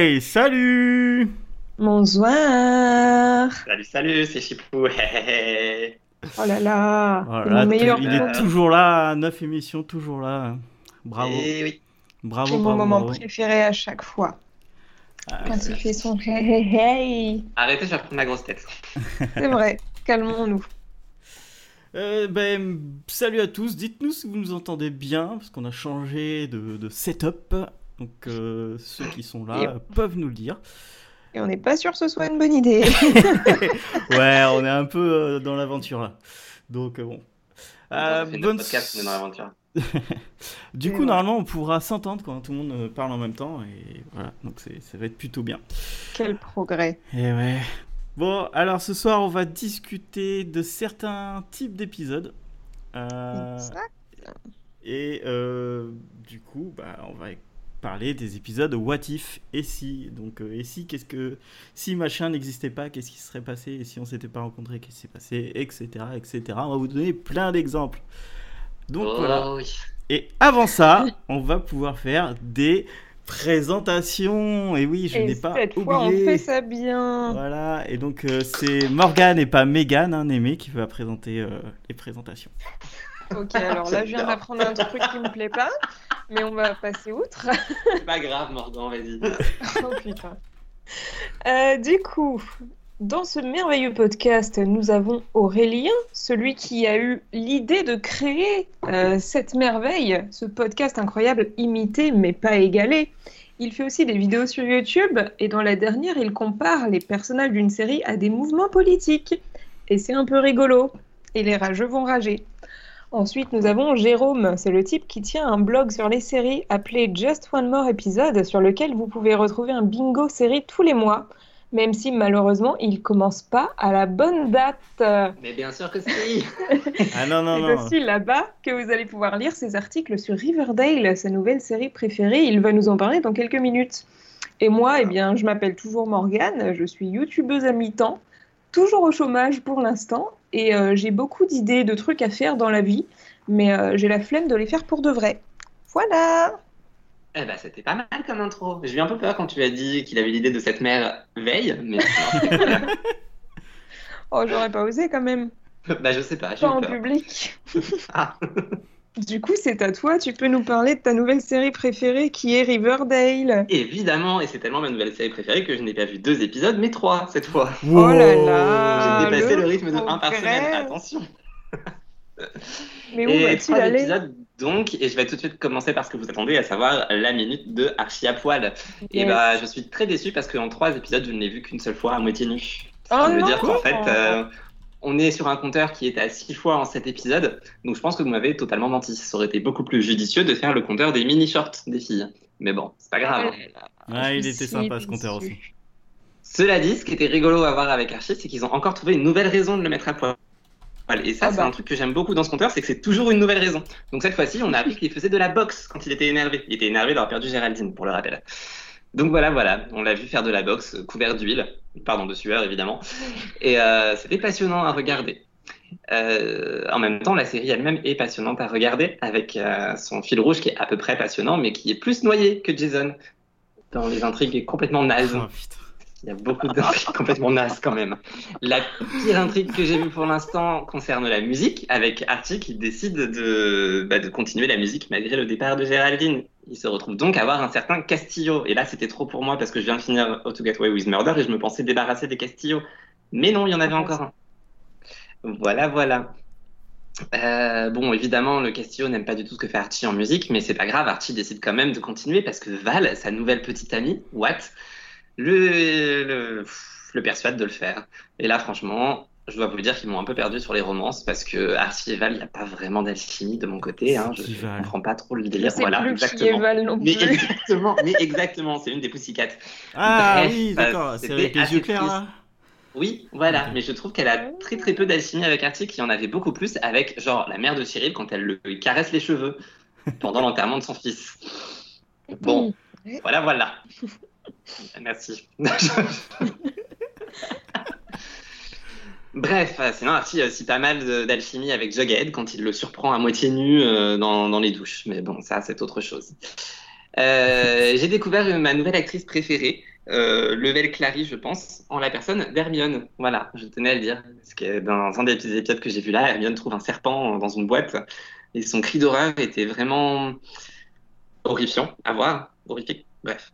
Hey, salut Bonsoir Salut, salut, c'est Chipou. Oh là là, Voilà, meilleur Il est toujours là, 9 émissions, toujours là. Bravo. Eh oui. Bravo, C'est mon bravo, moment bravo. préféré à chaque fois. Ah, Quand il fait son hey hey hey. Arrêtez, je vais prendre ma grosse tête. C'est vrai, calmons-nous. Euh, ben, salut à tous, dites-nous si vous nous entendez bien, parce qu'on a changé de, de setup. Donc euh, ceux qui sont là peuvent nous le dire. Et on n'est pas sûr que ce soit une bonne idée. Ouais, on est un peu euh, dans l'aventure là. Donc euh, bon. Euh, on fait bonne- notre podcast, on est dans l'aventure. Du coup, normalement, on pourra s'entendre quand tout le monde parle en même temps. Et voilà, donc c'est- ça va être plutôt bien. Quel progrès. Et ouais. Bon, alors ce soir, on va discuter de certains types d'épisodes. Euh, et euh, du coup, bah, on va parler des épisodes What If et si. Donc, euh, et si, qu'est-ce que. Si machin n'existait pas, qu'est-ce qui se serait passé Et si on s'était pas rencontrés, qu'est-ce qui s'est passé Etc. Etc. On va vous donner plein d'exemples. Donc oh voilà. oui. Et avant ça, on va pouvoir faire des présentations. Et oui, je n'ai pas cette oublié. fois, on fait ça bien. Voilà, et donc euh, c'est Morgane et pas Megan, hein, Némé, qui va présenter euh, les présentations. Ok, alors là, je viens d'apprendre un truc qui me plaît pas, mais on va passer outre. Pas grave, Morgan, vas-y. Oh putain. Euh, du coup, dans ce merveilleux podcast, nous avons Aurélien, celui qui a eu l'idée de créer euh, cette merveille, ce podcast incroyable, imité mais pas égalé. Il fait aussi des vidéos sur YouTube et dans la dernière, il compare les personnages d'une série à des mouvements politiques. Et c'est un peu rigolo. Et les rageux vont rager. Ensuite, nous avons Jérôme, c'est le type qui tient un blog sur les séries appelé Just One More Episode, sur lequel vous pouvez retrouver un bingo série tous les mois, même si malheureusement il commence pas à la bonne date. Mais bien sûr que si. Ah non, non, C'est non. aussi là-bas que vous allez pouvoir lire ses articles sur Riverdale, sa nouvelle série préférée. Il va nous en parler dans quelques minutes. Et moi, eh bien, je m'appelle toujours Morgane, je suis youtubeuse à mi-temps, toujours au chômage pour l'instant, et euh, j'ai beaucoup d'idées de trucs à faire dans la vie, mais euh, j'ai la flemme de les faire pour de vrai. Voilà Eh ben, c'était pas mal comme intro. J'ai eu un peu peur quand tu as dit qu'il avait l'idée de cette mère veille, mais. Oh, j'aurais pas osé quand même, bah je sais pas, pas en peur. public. Ah. Du coup, c'est à toi, tu peux nous parler de ta nouvelle série préférée qui est Riverdale. Évidemment, et c'est tellement ma nouvelle série préférée que je n'ai pas vu deux épisodes, mais trois cette fois. Oh là Wow. là J'ai dépassé le le rythme de un par semaine, attention. Mais où Et trois aller épisodes donc, et je vais tout de suite commencer par ce que vous attendez, à savoir la minute de Archie à poil. Et bah, je suis très déçu parce qu'en trois épisodes, je ne l'ai vu qu'une seule fois à moitié nu. Ce qui Oh veut non dire qu'en fait, euh, on est sur un compteur qui est à six fois en sept épisodes. Donc, je pense que vous m'avez totalement menti. Ça aurait été beaucoup plus judicieux de faire le compteur des mini-shorts des filles. Mais bon, c'est pas grave. Ah, il était sympa ce compteur aussi. Cela dit, ce qui était rigolo à voir avec Archie, c'est qu'ils ont encore trouvé une nouvelle raison de le mettre à poil. Et ça, Ah c'est bah. un truc que j'aime beaucoup dans ce compteur, c'est que c'est toujours une nouvelle raison. Donc cette fois-ci, on a appris qu'il faisait de la boxe quand il était énervé. Il était énervé d'avoir perdu Géraldine, pour le rappel. Donc voilà, voilà, on l'a vu faire de la boxe, euh, couvert d'huile, pardon, de sueur évidemment. Et euh, c'était passionnant à regarder. Euh, en même temps, la série elle-même est passionnante à regarder, avec euh, son fil rouge qui est à peu près passionnant, mais qui est plus noyé que Jason dans les intrigues complètement nazes. Oh. Il y a beaucoup d'intrigues complètement nazes quand même. La pire intrigue que j'ai vue pour l'instant concerne la musique, avec Archie qui décide de, bah, de continuer la musique malgré le départ de Géraldine. Il se retrouve donc à avoir un certain Castillo. Et là, c'était trop pour moi parce que je viens de finir How to Get Away with Murder et je me pensais débarrasser des Castillo. Mais non, il y en avait encore un. Voilà, voilà. Euh, bon, évidemment, le Castillo n'aime pas du tout ce que fait Archie en musique, mais c'est pas grave, Archie décide quand même de continuer parce que Val, sa nouvelle petite amie, Watt, le, le, le persuade de le faire. Et là, franchement, je dois vous dire qu'ils m'ont un peu perdu sur les romances parce que Archie et Val, il n'y a pas vraiment d'alchimie de mon côté. Hein, je ne comprends pas trop le délire. Voilà, plus exactement. Non Mais plus. exactement, mais exactement, c'est une des Pussycats. Ah Bref, oui, euh, d'accord, c'est avec les yeux clairs là Oui, voilà, mais je trouve qu'elle a très très peu d'alchimie avec Archie, qui en avait beaucoup plus avec, genre, la mère de Cyril quand elle le lui caresse les cheveux pendant l'enterrement de son fils. Bon, voilà, voilà. Merci. Bref, euh, sinon Archie a aussi pas mal d'alchimie avec Jughead quand il le surprend à moitié nu euh, dans, les douches. Mais bon, ça, c'est autre chose. Euh, j'ai découvert ma nouvelle actrice préférée, Level Clary, je pense, en la personne d'Hermione. Voilà, je tenais à le dire. Parce que dans un des petits épisodes que j'ai vu là, Hermione trouve un serpent dans une boîte et son cri d'horreur était vraiment horrifiant à voir, horrifique. Bref.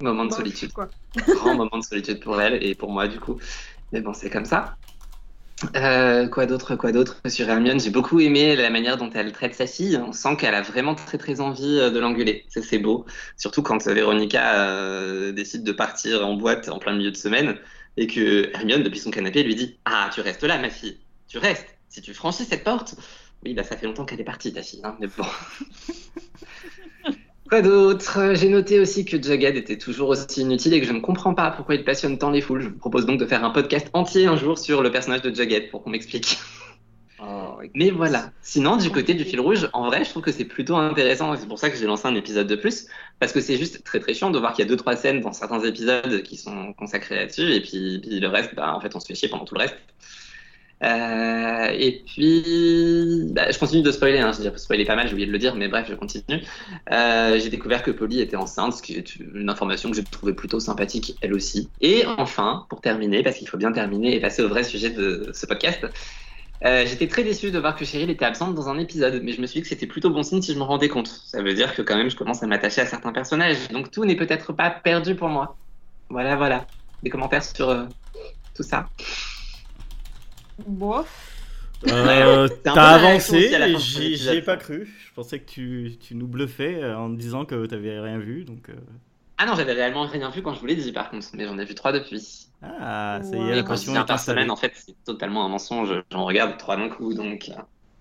Moment de solitude. quoi. Grand moment de solitude pour elle et pour moi, du coup. Mais bon, c'est comme ça. Euh, quoi d'autre, quoi d'autre sur Hermione? J'ai beaucoup aimé la manière dont elle traite sa fille. On sent qu'elle a vraiment très très envie euh, de l'engueuler. Ça c'est beau. Surtout quand euh, Véronica euh, décide de partir en boîte en plein milieu de semaine et que Hermione depuis son canapé lui dit Ah tu restes là ma fille, tu restes. Si tu franchis cette porte, oui bah ça fait longtemps qu'elle est partie ta fille. Hein, mais bon. Quoi d'autre J'ai noté aussi que Jughead était toujours aussi inutile et que je ne comprends pas pourquoi il passionne tant les foules. Je vous propose donc de faire un podcast entier un jour sur le personnage de Jughead pour qu'on m'explique. Mais voilà. Sinon, du côté du fil rouge, en vrai, je trouve que c'est plutôt intéressant. C'est pour ça que j'ai lancé un épisode de plus. Parce que c'est juste très très chiant de voir qu'il y a deux trois scènes dans certains épisodes qui sont consacrés là-dessus. Et puis, puis le reste, bah, en fait, on se fait chier pendant tout le reste. Euh, et puis, bah, je continue de spoiler. Hein. J'ai spoilé pas mal, j'ai oublié de le dire, mais bref, je continue. Euh, j'ai découvert que Polly était enceinte, ce qui est une information que j'ai trouvée plutôt sympathique, elle aussi. Et enfin, pour terminer, parce qu'il faut bien terminer et passer au vrai sujet de ce podcast, euh, j'étais très déçu de voir que Cheryl était absente dans un épisode, mais je me suis dit que c'était plutôt bon signe si je me rendais compte. Ça veut dire que quand même je commence à m'attacher à certains personnages, donc tout n'est peut-être pas perdu pour moi. Voilà, voilà. Des commentaires sur euh, tout ça. Bof. Euh, T'as avancé, j'y ai pas cru. Je pensais que tu, tu nous bluffais euh, en disant que t'avais rien vu. Donc, euh, Ah non, j'avais réellement rien vu quand je vous l'ai dit par contre, mais j'en ai vu trois depuis. Ah, ça y est, la passion est par semaine, en fait, c'est totalement un mensonge. J'en regarde trois d'un coup, donc.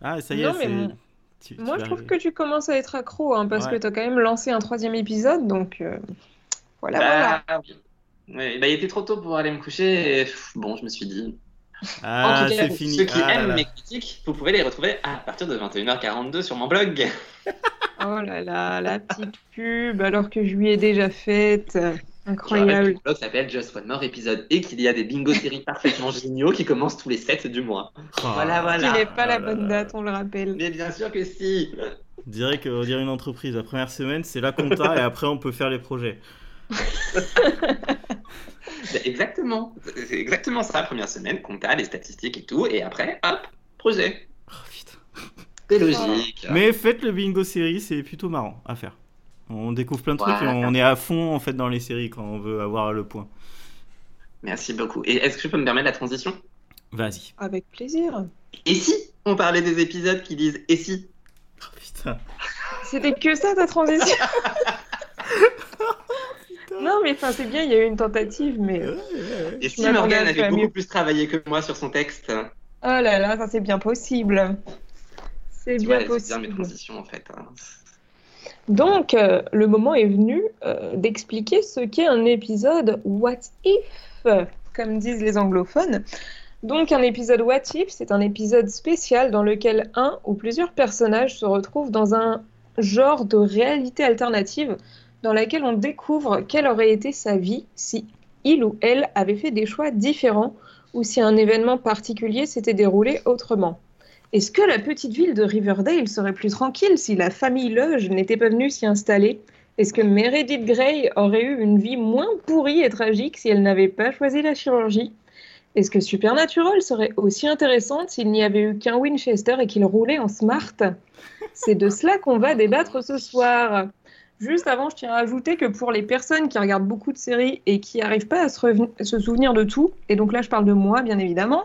Ah, ça y est, c'est- mon- tu- tu Moi, je trouve arriver. que tu commences à être accro, hein, parce Ouais. que tu as quand même lancé un troisième épisode, donc euh, voilà, bah, voilà. oui. Ouais, bah, il était trop tôt pour aller me coucher, et pff, bon, je me suis dit. Ah, en tout cas, c'est pour fini. ceux qui Ah aiment là. mes critiques, vous pouvez les retrouver à partir de 21h42 sur mon blog. Oh là là, la petite pub, alors que je lui ai déjà faite. Je rappelle que Incroyable. le blog s'appelle Just One More Episode et qu'il y a des bingo séries parfaitement géniaux qui commencent tous les 7 du mois. Oh, Voilà, voilà. Il n'est pas la Oh là bonne là. date, on le rappelle. Mais bien sûr que si. On dirait que on dirait une entreprise. La première semaine, c'est la compta et après, on peut faire les projets. Bah, Exactement. C'est exactement ça, première semaine, compta, les statistiques et tout, et après, hop, projet. Oh, putain. C'est logique. Mais faites le bingo série, c'est plutôt marrant à faire. On découvre plein de trucs et on est à fond en fait dans les séries quand on veut avoir le point. Merci beaucoup. Et est-ce que je peux me permettre la transition? Vas-y. Avec plaisir. Et si on parlait des épisodes qui disent et si? Oh, putain. C'était que ça ta transition Non, mais enfin, c'est bien, il y a eu une tentative, mais. Euh. Et si Morgane avait beaucoup mieux. plus travaillé que moi sur son texte Oh là là, ça c'est bien possible. C'est bien vois, c'est bien mes possible. transitions en fait. hein. Donc, euh, le moment est venu euh, d'expliquer ce qu'est un épisode What If, comme disent les anglophones. Donc, un épisode What If, c'est un épisode spécial dans lequel un ou plusieurs personnages se retrouvent dans un genre de réalité alternative dans laquelle on découvre quelle aurait été sa vie si il ou elle avait fait des choix différents ou si un événement particulier s'était déroulé autrement. Est-ce que la petite ville de Riverdale serait plus tranquille si la famille Loge n'était pas venue s'y installer? Est-ce que Meredith Grey aurait eu une vie moins pourrie et tragique si elle n'avait pas choisi la chirurgie? Est-ce que Supernatural serait aussi intéressante s'il n'y avait eu qu'un Winchester et qu'il roulait en smart? C'est de cela qu'on va débattre ce soir. Juste avant, je tiens à ajouter que pour les personnes qui regardent beaucoup de séries et qui n'arrivent pas à se, reven- à se souvenir de tout, et donc là je parle de moi bien évidemment,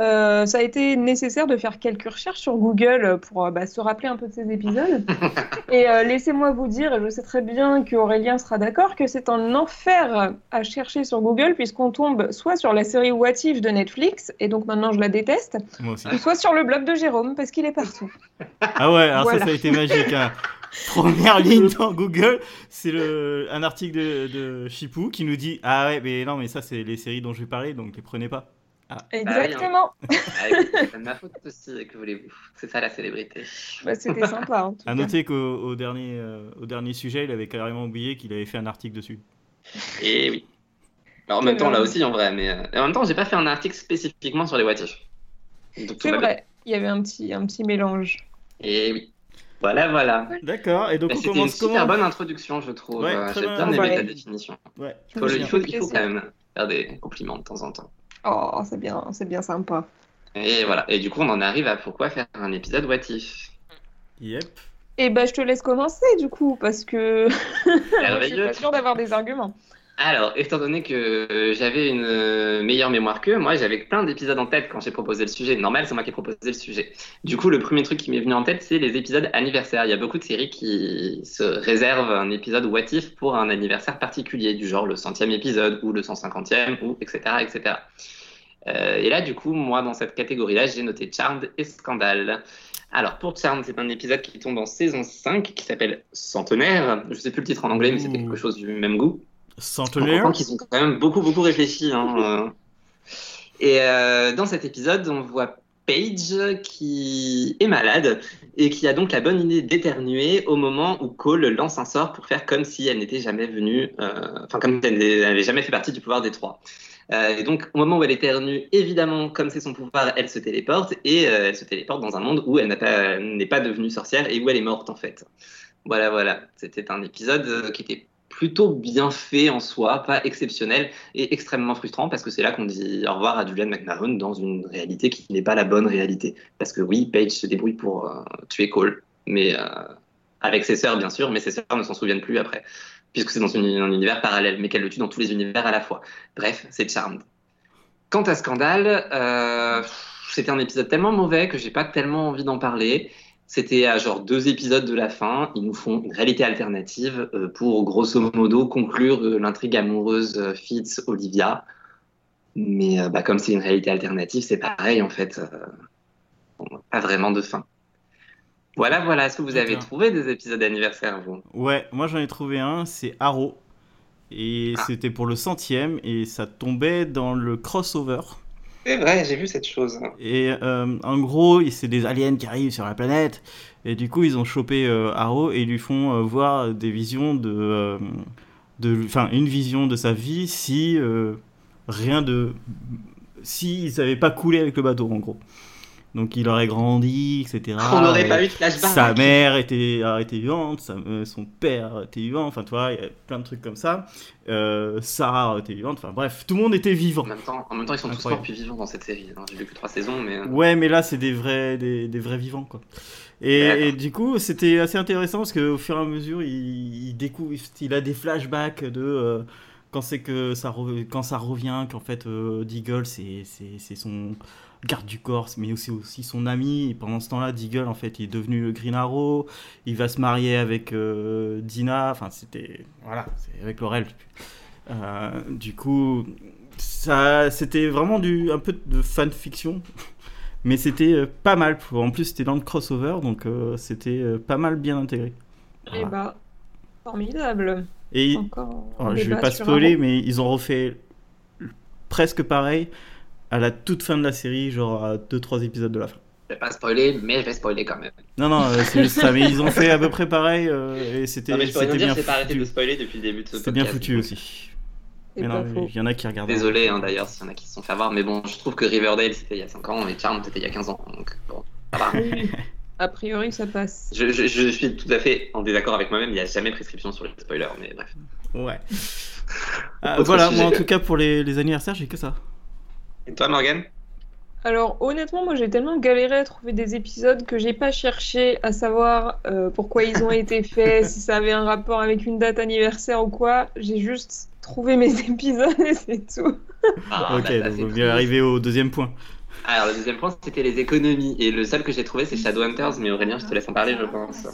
euh, ça a été nécessaire de faire quelques recherches sur Google pour euh, bah, se rappeler un peu de ces épisodes. et euh, laissez-moi vous dire, et je sais très bien qu'Aurélien sera d'accord, que c'est un enfer à chercher sur Google puisqu'on tombe soit sur la série What If de Netflix, et donc maintenant je la déteste, soit sur le blog de Jérôme parce qu'il est partout. Ah ouais, alors Voilà. ça, ça a été magique. hein. Première ligne dans Google, c'est un article de, de Chipou qui nous dit Ah ouais, mais non, mais ça, c'est les séries dont je vais parler, donc les prenez pas. Exactement. Ah, c'est de ma faute aussi, que voulez-vous C'est ça la célébrité. Bah, C'était sympa. en tout À cas. noter qu'au au dernier, euh, au dernier sujet, il avait carrément oublié qu'il avait fait un article dessus. Et oui. Alors, en même temps, là aussi, en vrai, mais euh, et en même temps, j'ai pas fait un article spécifiquement sur les tout C'est vrai, il y avait un petit, un petit mélange. Et oui. Voilà, voilà. D'accord, et donc Bah, on C'était une commence super comment bonne introduction, je trouve. Ouais, Euh, J'ai bien. aimé Ouais. ta définition. Ouais. Je Faut il, faut, il faut quand même faire des compliments de temps en temps. Oh, c'est bien, c'est bien sympa. Et voilà. Et du coup, on en arrive à pourquoi faire un épisode What If. Yep. Et bah, je te laisse commencer du coup, parce que je suis pas sûre d'avoir des arguments. Alors, étant donné que euh, j'avais une euh, meilleure mémoire qu'eux, moi j'avais plein d'épisodes en tête quand j'ai proposé le sujet. Normal, c'est moi qui ai proposé le sujet. Du coup, le premier truc qui m'est venu en tête, c'est les épisodes anniversaires. Il y a beaucoup de séries qui se réservent un épisode what if pour un anniversaire particulier, du genre le centième épisode ou le 150e, ou etc. etc. Euh, et là, du coup, moi, dans cette catégorie-là, j'ai noté Charmed et Scandale. Alors, pour Charmed, c'est un épisode qui tombe en saison 5 qui s'appelle Centenaire. Je sais plus le titre en anglais, mais c'était Ouh. quelque chose du même goût. On Centenaire. comprend qu'ils ont quand même beaucoup, beaucoup réfléchi. hein, euh. Et euh, dans cet épisode, on voit Paige qui est malade et qui a donc la bonne idée d'éternuer au moment où Cole lance un sort pour faire comme si elle n'était jamais venue, euh, enfin comme si elle n'avait jamais fait partie du pouvoir des trois. Euh, et donc au moment où elle éternue, évidemment, comme c'est son pouvoir, elle se téléporte et euh, elle se téléporte dans un monde où elle pas- n'est pas devenue sorcière et où elle est morte en fait. Voilà, voilà. C'était un épisode qui était plutôt bien fait en soi, pas exceptionnel et extrêmement frustrant parce que c'est là qu'on dit au revoir à Julian McMahon dans une réalité qui n'est pas la bonne réalité. Parce que oui, Paige se débrouille pour euh, tuer Cole, mais euh, avec ses sœurs bien sûr, mais ses sœurs ne s'en souviennent plus après, puisque c'est dans un univers parallèle, mais qu'elle le tue dans tous les univers à la fois. Bref, c'est Charmed. Quant à Scandale, euh, c'était un épisode tellement mauvais que j'ai pas tellement envie d'en parler. C'était à genre deux épisodes de la fin. Ils nous font une réalité alternative euh, pour grosso modo conclure euh, l'intrigue amoureuse euh, Fitz-Olivia. Mais euh, bah, comme c'est une réalité alternative, c'est pareil en fait. euh, bon, pas vraiment de fin. Voilà, voilà. Est-ce que vous avez trouvé des épisodes d'anniversaire, vous? Ouais, moi j'en ai trouvé un, c'est Arrow. Et Ah. c'était pour le centième et ça tombait dans le crossover. C'est vrai, j'ai vu cette chose. Et euh, en gros, c'est des aliens qui arrivent sur la planète. Et du coup, ils ont chopé euh, Arrow et lui font euh, voir des visions de. euh, de Enfin, une vision de sa vie si rien de. Si ils n'avaient pas coulé avec le bateau, en gros. Donc il aurait grandi, etc. On n'aurait Et pas eu de flashback. Sa mère était, a été vivante, sa- euh, son père était vivant, enfin, tu vois, il y a plein de trucs comme ça. Euh, Sarah était vivante, enfin, bref, tout le monde était vivant. En même temps, en même temps ils sont tous morts puis vivants dans cette série. hein. J'ai vu que trois saisons, mais. euh, Ouais, mais là, c'est des vrais, des, des vrais vivants, quoi. Et, du coup, c'était assez intéressant parce qu'au fur et à mesure, il, il découvre, il a des flashbacks de euh, quand c'est que ça, quand ça revient, qu'en fait, euh, Deagle, c'est son garde du corps, mais aussi, aussi son ami. Et pendant ce temps-là, Deagle, en fait, il est devenu le Green Arrow. Il va se marier avec euh, Dina. Enfin, c'était, voilà, c'est avec Laurel. Euh, du coup, ça, c'était vraiment du, un peu de fanfiction. Mais c'était euh, pas mal. En plus, c'était dans le crossover, donc euh, c'était pas mal bien intégré. Et Voilà. bah, formidable. Et Encore. oh, je vais pas spoiler, mais ils ont refait presque pareil à la toute fin de la série, genre à 2-3 épisodes de la fin. Je vais pas spoiler, mais je vais spoiler quand même. Non, non, euh, c'est juste ça, mais ils ont fait à peu près pareil euh, et c'était Non, mais je peux rien c'était dire, bien j'ai pas arrêté de foutu. spoiler depuis le début de ce C'était bien foutu aussi. Mais non, il y en a qui regardent. Désolé hein, d'ailleurs s'il y en a qui se sont fait avoir, mais bon, je trouve que Riverdale c'était il y a 5 ans et Charmed c'était il y a 15 ans. Donc bon, ça va. A priori, ça passe. Je, je- je suis tout à fait en désaccord avec moi-même, il n'y a jamais prescription sur les spoilers, mais bref. Ouais. Ah, Autre voilà, moi en tout cas pour les, les anniversaires, j'ai que ça. Et toi Morgan Alors honnêtement, moi j'ai tellement galéré à trouver des épisodes que j'ai pas cherché à savoir euh, pourquoi ils ont été faits, si ça avait un rapport avec une date anniversaire ou quoi. J'ai juste trouvé mes épisodes et c'est tout. Ah, ok, bah, donc triste. vient arriver au deuxième point. Alors le deuxième point c'était les économies, et le seul que j'ai trouvé c'est Shadowhunters, mais Aurélien je te laisse en parler je pense.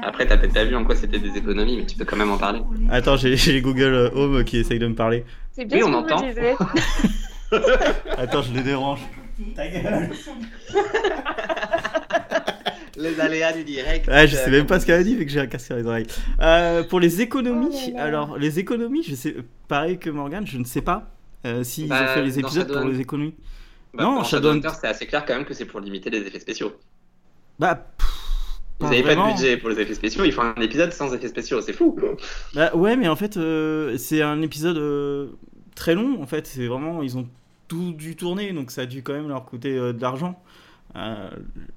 Après t'as peut-être pas vu en quoi c'était des économies, mais tu peux quand même en parler. Attends, j'ai Google Home qui essaye de me parler. C'est bien Oui, ce on me entend. Attends, je les dérange. Ta gueule. Les aléas du direct. Ah, je sais même pas ce qu'elle a dit vu que j'ai un casque sur les oreilles. Euh, pour les économies, Oh alors les économies, je sais, pareil que Morgan, je ne sais pas euh, s'ils Bah, ont fait les épisodes pour les économies. Bah, Non, Shadowhunter- Shadowhunter c'est assez clair quand même que c'est pour limiter les effets spéciaux. Bah, pff, pas n'avaient pas de budget pour les effets spéciaux, ils font un épisode sans effets spéciaux, c'est fou. Bah, ouais, mais en fait, euh, c'est un épisode euh, très long. En fait, c'est vraiment, ils ont tout dû tourner, donc ça a dû quand même leur coûter euh, de l'argent. Euh,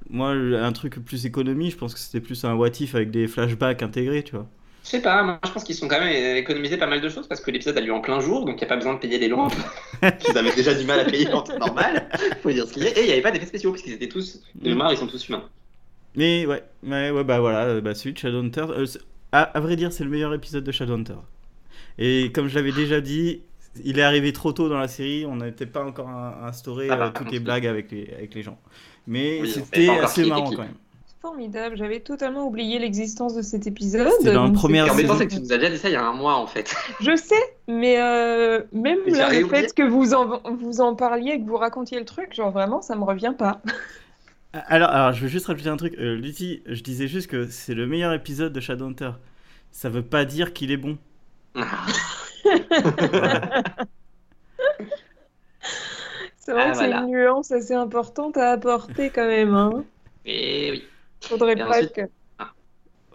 moi, un truc plus économie, je pense que c'était plus un what if avec des flashbacks intégrés, tu vois. Je sais pas, moi je pense qu'ils sont quand même économisé pas mal de choses parce que l'épisode a lieu en plein jour, donc il n'y a pas besoin de payer les lampes. Ils avaient déjà du mal à payer en temps normal, faut dire ce qu'il y a. Et il n'y avait pas d'effets spéciaux parce qu'ils étaient tous, de mémoire, ils sont tous humains. Mais ouais, ouais, ouais bah voilà, bah, celui de Shadowhunter, euh, à, à vrai dire, c'est le meilleur épisode de Shadowhunter. Et comme je l'avais déjà dit, il est arrivé trop tôt dans la série, on n'était pas encore instauré Ah bah, euh, toutes les blagues avec les, avec les gens. Mais Oui, c'était assez marrant quand même. Formidable, j'avais totalement oublié l'existence de cet épisode. C'était dans le donc premier Et c'est- en même temps, saison. c'est que tu nous as déjà dit ça il y a un mois en fait. Je sais, mais euh, même Mais là, j'avais le fait que vous en, vous en parliez, que vous racontiez le truc, genre vraiment, ça me revient pas. Alors, alors, je veux juste rajouter un truc. Euh, Lutti, je disais juste que c'est le meilleur épisode de Shadowhunter. Ça veut pas dire qu'il est bon. C'est vrai Ah, que c'est une nuance assez importante à apporter quand même. Hein. Et oui, Faudrait Et pas ensuite- que. Ah.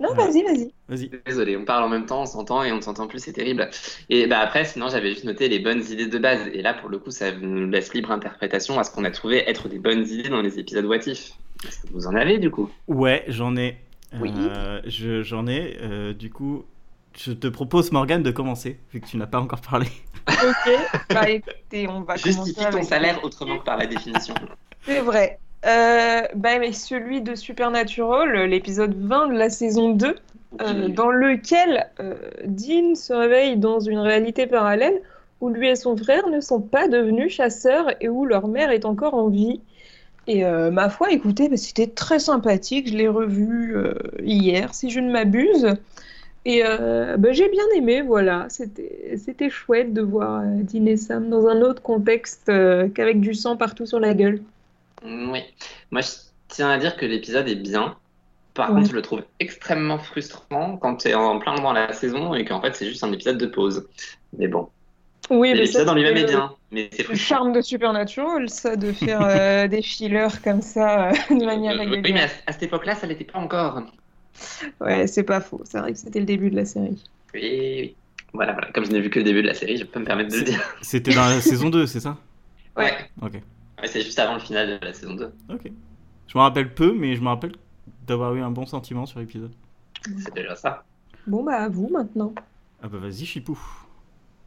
Non, vas-y, vas-y. Vas-y. désolé, on parle en même temps, on s'entend et on ne s'entend plus, c'est terrible. Et bah après, sinon j'avais juste noté les bonnes idées de base. Et là, pour le coup, ça nous laisse libre interprétation à ce qu'on a trouvé être des bonnes idées dans les épisodes What If. Est-ce que vous en avez du coup? Ouais, j'en ai. Oui. Euh, je- j'en ai. euh, du coup, je te propose, Morgane, de commencer, vu que tu n'as pas encore parlé. Ok. bah écoutez, on va Justifie commencer ton avec... salaire autrement que par la définition. C'est vrai. Euh, bah, mais celui de Supernatural, l'épisode 20 de la saison 2, euh, dans lequel euh, Dean se réveille dans une réalité parallèle où lui et son frère ne sont pas devenus chasseurs et où leur mère est encore en vie. Et euh, ma foi, écoutez, bah, c'était très sympathique. Je l'ai revu euh, hier, si je ne m'abuse. Et euh, bah, j'ai bien aimé, voilà. C'était, c'était chouette de voir euh, Dean et Sam dans un autre contexte euh, qu'avec du sang partout sur la gueule. Oui. Moi, je tiens à dire que l'épisode est bien. Par Ouais. contre, je le trouve extrêmement frustrant quand tu es en plein dans la saison et qu'en fait, c'est juste un épisode de pause. Mais bon, Oui, mais ça, l'épisode en lui-même est le- bien, mais c'est le charme de Supernatural, ça, de faire euh, des fillers comme ça euh, de manière Euh, Oui, régulière. mais à, à cette époque-là, ça l'était pas encore. Ouais, c'est pas faux. C'est vrai que c'était le début de la série. Oui, oui. Voilà, voilà. Comme je n'ai vu que le début de la série, je peux me permettre de le dire. C'était dans la saison 2, c'est ça? Ouais. Ouais. Ok. Ouais, c'est juste avant le final de la saison 2. Ok. Je me rappelle peu, mais je me rappelle d'avoir eu un bon sentiment sur l'épisode. C'est déjà ça. Bon, bah, à vous maintenant. Ah bah vas-y, Chipou.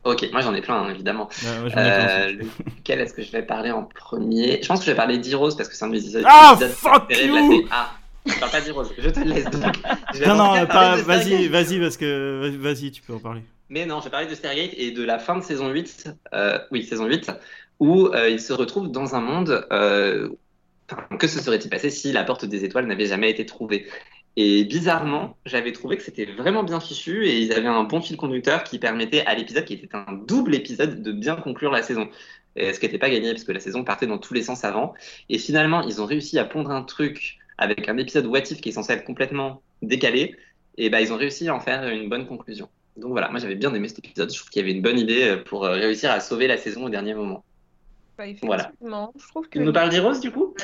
Ok, moi j'en ai plein, hein, évidemment. Ouais, ouais, j'en ai plein Euh, lequel est-ce que je vais parler en premier? Je pense que je vais parler d'Heroes parce que c'est un de mes épisodes Ah, épisodes fuck de la you série. Ah, pas d'Heroes, je te laisse donc. Non, non, pas, vas-y, vas-y, parce que vas-y, tu peux en parler. Mais non, je vais parler de Stargate et de la fin de saison 8, euh, oui, saison 8, où euh, il se retrouve dans un monde. euh, que se serait-il passé si la porte des étoiles n'avait jamais été trouvée? Et bizarrement, j'avais trouvé que c'était vraiment bien fichu et ils avaient un bon fil conducteur qui permettait à l'épisode, qui était un double épisode, de bien conclure la saison. Et ce qui n'était pas gagné parce que la saison partait dans tous les sens avant. Et finalement, ils ont réussi à pondre un truc avec un épisode What If qui est censé être complètement décalé. Et bah, ils ont réussi à en faire une bonne conclusion. Donc voilà, moi j'avais bien aimé cet épisode. Je trouve qu'il y avait une bonne idée euh, pour euh, réussir à sauver la saison au dernier moment. Bah, Voilà. effectivement, je trouve que. Tu nous parles d'Heroes du coup?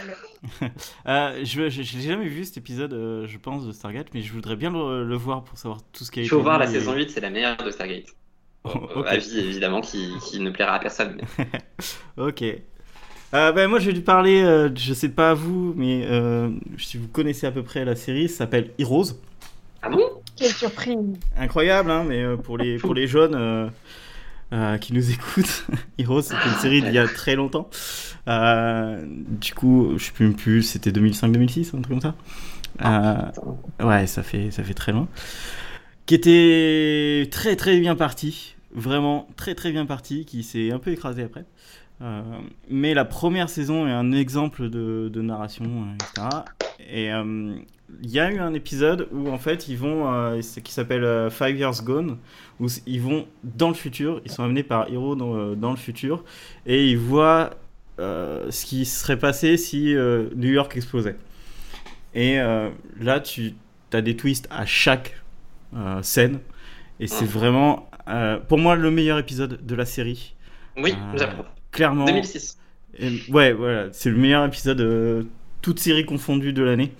Euh, je l'ai jamais vu cet épisode, euh, je pense, de Stargate, mais je voudrais bien le, le voir pour savoir tout ce qui a Il faut voir la et- saison 8, c'est la meilleure de Stargate. Oh, Euh, ok. Avis évidemment qui, qui ne plaira à personne. mais- Ok. Euh, ben, moi, je vais lui parler, euh, je sais pas vous, mais euh, si vous connaissez à peu près la série, ça s'appelle Heroes. Ah bon? Quelle surprise. Incroyable, hein, mais euh, pour, les, pour les jeunes euh, euh, qui nous écoutent, Heroes, c'est une série d'il y a très longtemps. Euh, du coup, je sais plus, plus c'était 2005-2006, un truc comme ça. Euh, ouais, ça fait, ça fait très loin. Qui était très très bien parti, vraiment très très bien parti, qui s'est un peu écrasé après. Euh, mais la première saison est un exemple de, de narration, euh, etc. Et euh, il y a eu un épisode où en fait ils vont, euh, qui s'appelle euh, Five Years Gone, où ils vont dans le futur, ils sont amenés par Hiro dans, euh, dans le futur, et ils voient euh, ce qui serait passé si euh, New York explosait. Et euh, là, tu as des twists à chaque euh, scène, et c'est Mhm. vraiment, euh, pour moi, le meilleur épisode de la série. Oui, Euh, j'approuve. Clairement. 2006. Et- ouais, voilà, c'est le meilleur épisode, euh, toute série confondue de l'année.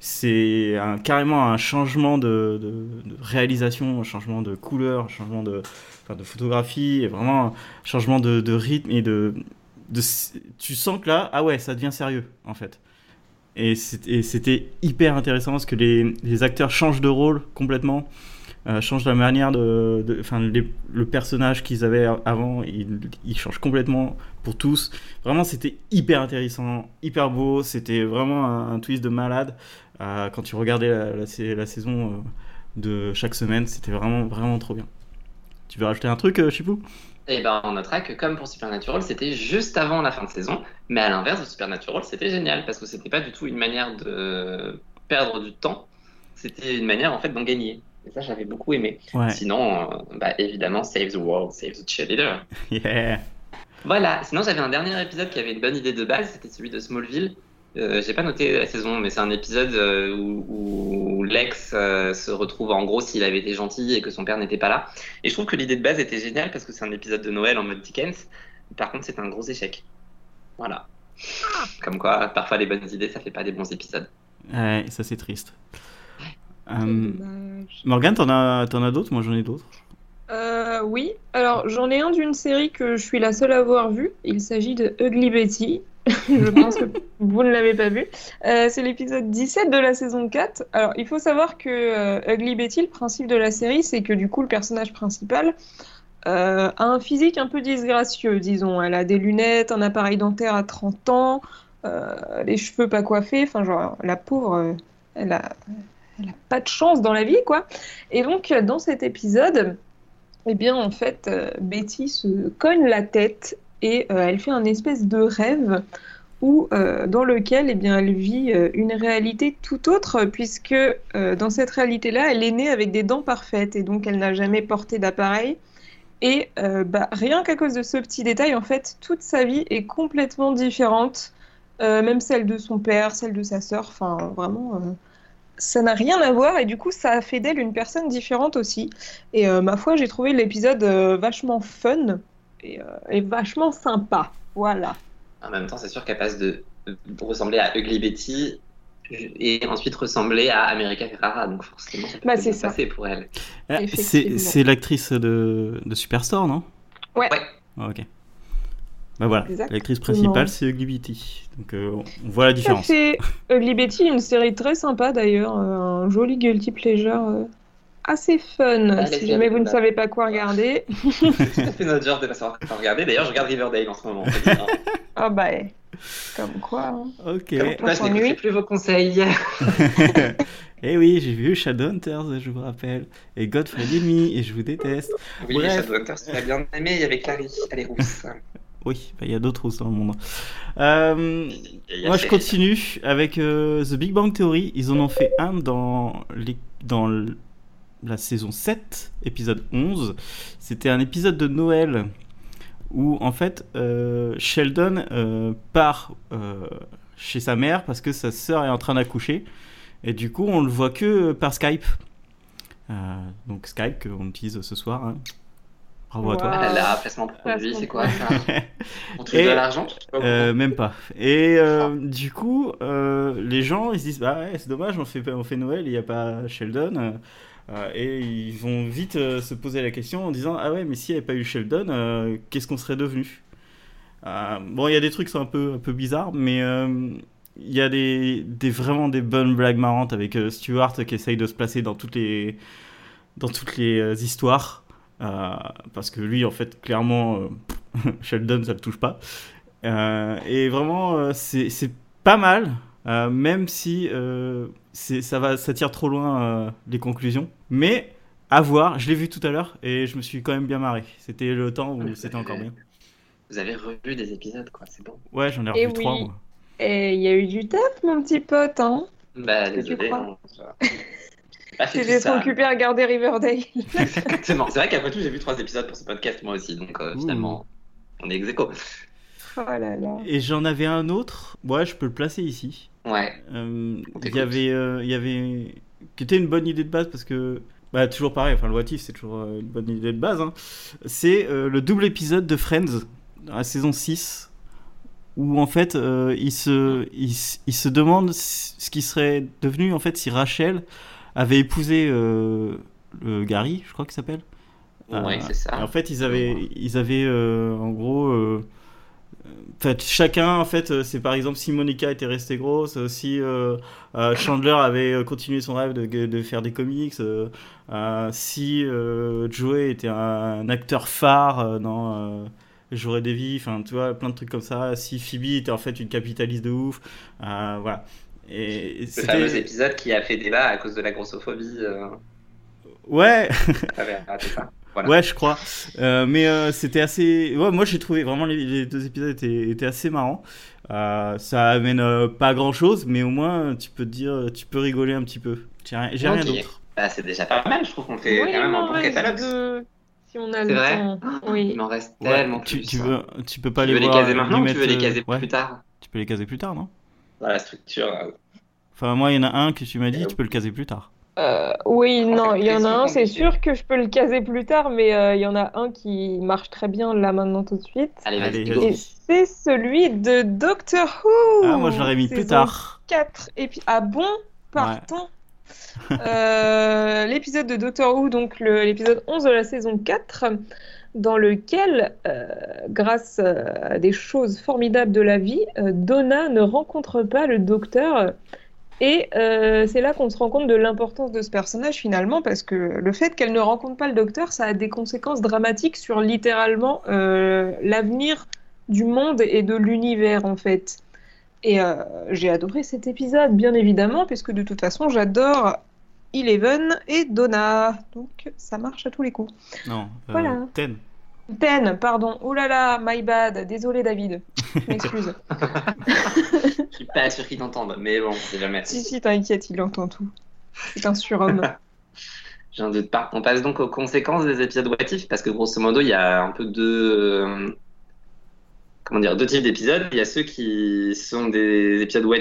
C'est un- carrément un changement de, de- de réalisation, un changement de couleur, un changement de, enfin, de photographie, et vraiment un changement de, de rythme et de, de. Tu sens que là, ah ouais, ça devient sérieux en fait. et c'était hyper intéressant parce que les, les, acteurs changent de rôle complètement, euh, changent la manière de. Enfin, le personnage qu'ils avaient avant, il, il, change complètement pour tous. Vraiment, c'était hyper intéressant, hyper beau. C'était vraiment un, twist de malade. Euh, quand tu regardais la, saison euh, de chaque semaine, c'était vraiment, vraiment trop bien. Tu veux rajouter un truc, Chipou? Eh ben, on notera que comme pour Supernatural, c'était juste avant la fin de saison, mais à l'inverse Supernatural, c'était génial parce que c'était pas du tout une manière de perdre du temps, c'était une manière en fait d'en gagner. Et ça, j'avais beaucoup aimé. Sinon, euh, bah, évidemment, Save the World, Save the Cheerleader. Yeah. Voilà. Sinon, j'avais un dernier épisode qui avait une bonne idée de base, c'était celui de Smallville. Euh, j'ai pas noté la saison, mais c'est un épisode euh, où, Lex euh, se retrouve en gros s'il avait été gentil et que son père n'était pas là. Et je trouve que l'idée de base était géniale parce que c'est un épisode de Noël en mode Dickens. Par contre, c'est un gros échec. Voilà. Comme quoi, parfois les bonnes idées, ça fait pas des bons épisodes. Ouais, ça c'est triste. Morgane, t'en as, as d'autres? Moi j'en ai d'autres. oui, alors j'en ai un d'une série que je suis la seule à avoir vue. Il s'agit de Ugly Betty. je pense que vous ne l'avez pas vu. Euh, c'est l'épisode 17 de la saison 4. Alors, il faut savoir que euh, Ugly Betty, le principe de la série, c'est que du coup, le personnage principal euh, a un physique un peu disgracieux, disons. Elle a des lunettes, un appareil dentaire à 30 ans, les cheveux pas coiffés. Enfin, genre, la pauvre, elle a, elle a pas de chance dans la vie, quoi. Et donc, dans cet épisode, eh bien, en fait, Betty se cogne la tête et euh, elle fait un espèce de rêve où, euh, dans lequel eh bien, elle vit euh, une réalité tout autre, puisque dans cette réalité-là, elle est née avec des dents parfaites et donc elle n'a jamais porté d'appareil. Et bah, rien qu'à cause de ce petit détail, en fait, toute sa vie est complètement différente, même celle de son père, celle de sa sœur, enfin vraiment ça n'a rien à voir et du coup ça a fait d'elle une personne différente aussi. Et ma foi, j'ai trouvé l'épisode vachement fun et, euh, vachement sympa. Voilà. En même temps, c'est sûr qu'elle passe de, ressembler à Ugly Betty et ensuite ressembler à America Ferrara. Donc forcément, ça bah, c'est passer pour elle. Ah, c'est l'actrice de, de, Superstore, non? Ouais. Ah, ok. Bah voilà, l'actrice principale c'est Ugly Betty. Donc euh, on voit la différence. C'est Ugly Betty, une série très sympa d'ailleurs, euh, un joli guilty pleasure assez fun. si jamais vous ne savez pas quoi regarder. C'est notre genre de pas savoir quoi regarder. D'ailleurs, je regarde Riverdale en ce moment. Ah bah, comme quoi. Hein. Ok. Comme quoi, je n'écoute plus vos conseils. Eh oui, j'ai vu Shadowhunters, je vous rappelle, et Godfrey Enemy, et je vous déteste. Oui, Shadowhunters, tu l'as bien aimé, il y avait Clary, elle est rousse. Oui, bah, il y a d'autres rousses dans le monde. Euh, moi, je continue avec euh, The Big Bang Theory. Ils en ont fait un dans, les, dans la saison 7, épisode 11. C'était un épisode de Noël où en fait euh, Sheldon part chez sa mère parce que sa sœur est en train d'accoucher et du coup on le voit que par Skype. donc Skype qu'on utilise ce soir. Hein. Bravo à toi. Ah là placement produit, c'est quoi ça On touche de l'argent Même pas. Et du coup, les gens ils se disent bah ouais, c'est dommage, on fait, on fait Noël, il n'y a pas Sheldon. Euh, et ils vont vite euh, se poser la question en disant Ah ouais, mais s'il n'y avait pas eu Sheldon, euh, qu'est-ce qu'on serait devenu? Bon, il y a des trucs qui sont un peu, un peu bizarres, mais il y a des, des, vraiment des bonnes blagues marrantes avec Stuart qui essaye de se placer dans toutes les, dans toutes les histoires. Parce que lui, en fait, clairement, Sheldon, ça ne le touche pas. et vraiment, c'est pas mal, même si ça va, ça tire trop loin euh, les conclusions. Mais à voir, je l'ai vu tout à l'heure et je me suis quand même bien marré. C'était le temps où c'était encore bien. Vous avez revu des épisodes, quoi, c'est bon. Ouais, j'en ai revu trois, moi. Et il y a eu du taf, mon petit pote, hein Bah, désolé. Hein, tu t'es occupé à regarder Riverdale. Exactement. C'est vrai qu'après tout, j'ai vu trois épisodes pour ce podcast, moi aussi. Donc, euh, finalement, on est ex -aequo. Oh là là. Et j'en avais un autre. Ouais, je peux le placer ici. Ouais. Euh, il y avait, euh, il y avait, qui était une bonne idée de base parce que, bah, toujours pareil. Enfin, le What c'est toujours euh, une bonne idée de base. Hein. C'est le double épisode de Friends dans la saison 6 où en fait il se, il, se demande ce qui serait devenu en fait si Rachel avait épousé le Gary, je crois qu'il s'appelle. Ouais, c'est ça. En fait, ils avaient, ils avaient en gros fait, chacun, en fait, c'est par exemple si Monica était restée grosse, si Chandler avait continué son rêve de, de faire des comics, si Joey était un, acteur phare dans J'aurais des vies, enfin, tu vois, plein de trucs comme ça. Si Phoebe était en fait une capitaliste de ouf, voilà. Et le fameux épisode qui a fait débat à cause de la grossophobie. Ouais. Ouais, je crois. Euh, mais euh, c'était assez. Ouais, moi j'ai trouvé vraiment les, deux épisodes étaient, étaient assez marrants. Euh, ça amène pas grand chose, mais au moins tu peux te dire, tu peux rigoler un petit peu. J'ai rien, d'autre. Bah, c'est déjà pas mal, je trouve qu'on fait quand même un bon catalogue. Si on a le vrai temps. Oui. Il m'en reste tellement. Tu, tu, veux, tu peux pas tu les, veux les caser maintenant ou tu veux les caser plus tard Tu peux les caser plus tard, non? Dans la structure. Enfin, moi, il y en a un que tu m'as dit, tu peux le caser plus tard. Euh, oui, non, il y en a un, c'est sûr que je peux le caser plus tard, mais euh, il y en a un qui marche très bien là maintenant tout de suite. Allez, vas-y. Et c'est celui de Doctor Who. Ah, moi je l'aurais mis plus tard. 4 et puis ah bon, partons. euh, l'épisode de Doctor Who, donc l'épisode 11 de la saison 4, dans lequel, euh, grâce à des choses formidables de la vie, Donna ne rencontre pas le docteur et euh, c'est là qu'on se rend compte de l'importance de ce personnage finalement, parce que le fait qu'elle ne rencontre pas le docteur, ça a des conséquences dramatiques sur littéralement euh, l'avenir du monde et de l'univers en fait. Et euh, j'ai adoré cet épisode, bien évidemment, puisque de toute façon j'adore Eleven et Donna, donc ça marche à tous les coups. Non, voilà. Ten. Pardon. Oh là là, my bad. Désolé, David. Je m'excuse. Je suis pas sûr qu'il t'entende, mais bon, c'est jamais. Si, si, t'inquiète, il entend tout. C'est un surhomme. J'en doute pas. On passe donc aux conséquences des épisodes What parce que grosso modo, il y a un peu deux. Euh, comment dire, deux types d'épisodes. Il y a ceux qui sont des épisodes What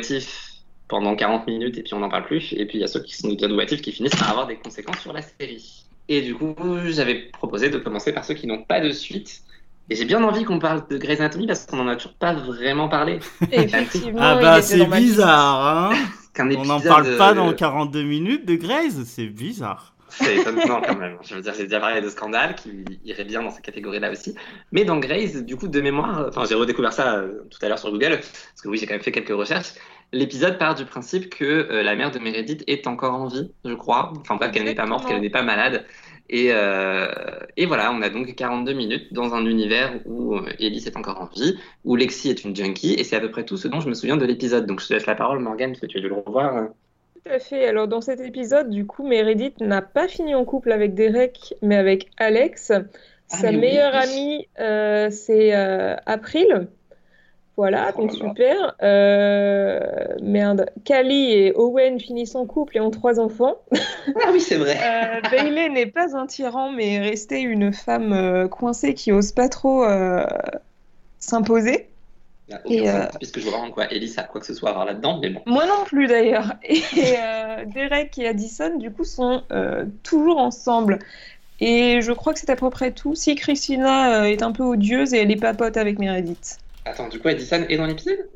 pendant 40 minutes et puis on n'en parle plus. Et puis il y a ceux qui sont des épisodes What qui finissent par avoir des conséquences sur la série. Et du coup, j'avais proposé de commencer par ceux qui n'ont pas de suite. Et j'ai bien envie qu'on parle de Grey's Anatomy parce qu'on n'en a toujours pas vraiment parlé. Effectivement. ah bah c'est bizarre, hein On n'en parle pas dans 42 minutes de Grey's, c'est bizarre. C'est étonnant quand même. Je veux dire, j'ai déjà parlé de Scandale qui irait bien dans cette catégorie-là aussi. Mais dans Grey's, du coup, de mémoire, enfin, j'ai redécouvert ça euh, tout à l'heure sur Google, parce que oui, j'ai quand même fait quelques recherches. L'épisode part du principe que euh, la mère de Meredith est encore en vie, je crois. Enfin, pas qu'elle n'est pas morte, qu'elle n'est pas malade. Et, euh, et, voilà, on a donc 42 minutes dans un univers où euh, Ellie est encore en vie, où Lexi est une junkie, et c'est à peu près tout ce dont je me souviens de l'épisode. Donc je te laisse la parole, Morgane, parce que tu as dû le revoir. Tout à fait. Alors dans cet épisode, du coup, Meredith n'a pas fini en couple avec Derek, mais avec Alex. Ah, Sa meilleure amie, c'est April. Voilà, donc super. Euh, merde. Callie et Owen finissent en couple et ont trois enfants. Ah oui, c'est vrai. euh, Bailey n'est pas un tyran, mais est restée une femme euh, coincée qui ose pas trop euh, s'imposer. Et euh... puisque je vois vraiment quoi Ellie a quoi que ce soit à voir là-dedans, mais bon. Moi non plus d'ailleurs. Et Derek et Addison, du coup, sont toujours ensemble. Et je crois que c'est à peu près tout. Si Christina est un peu odieuse et elle est pas pote avec Meredith. Attends, du coup, Addison est dans l'épisode?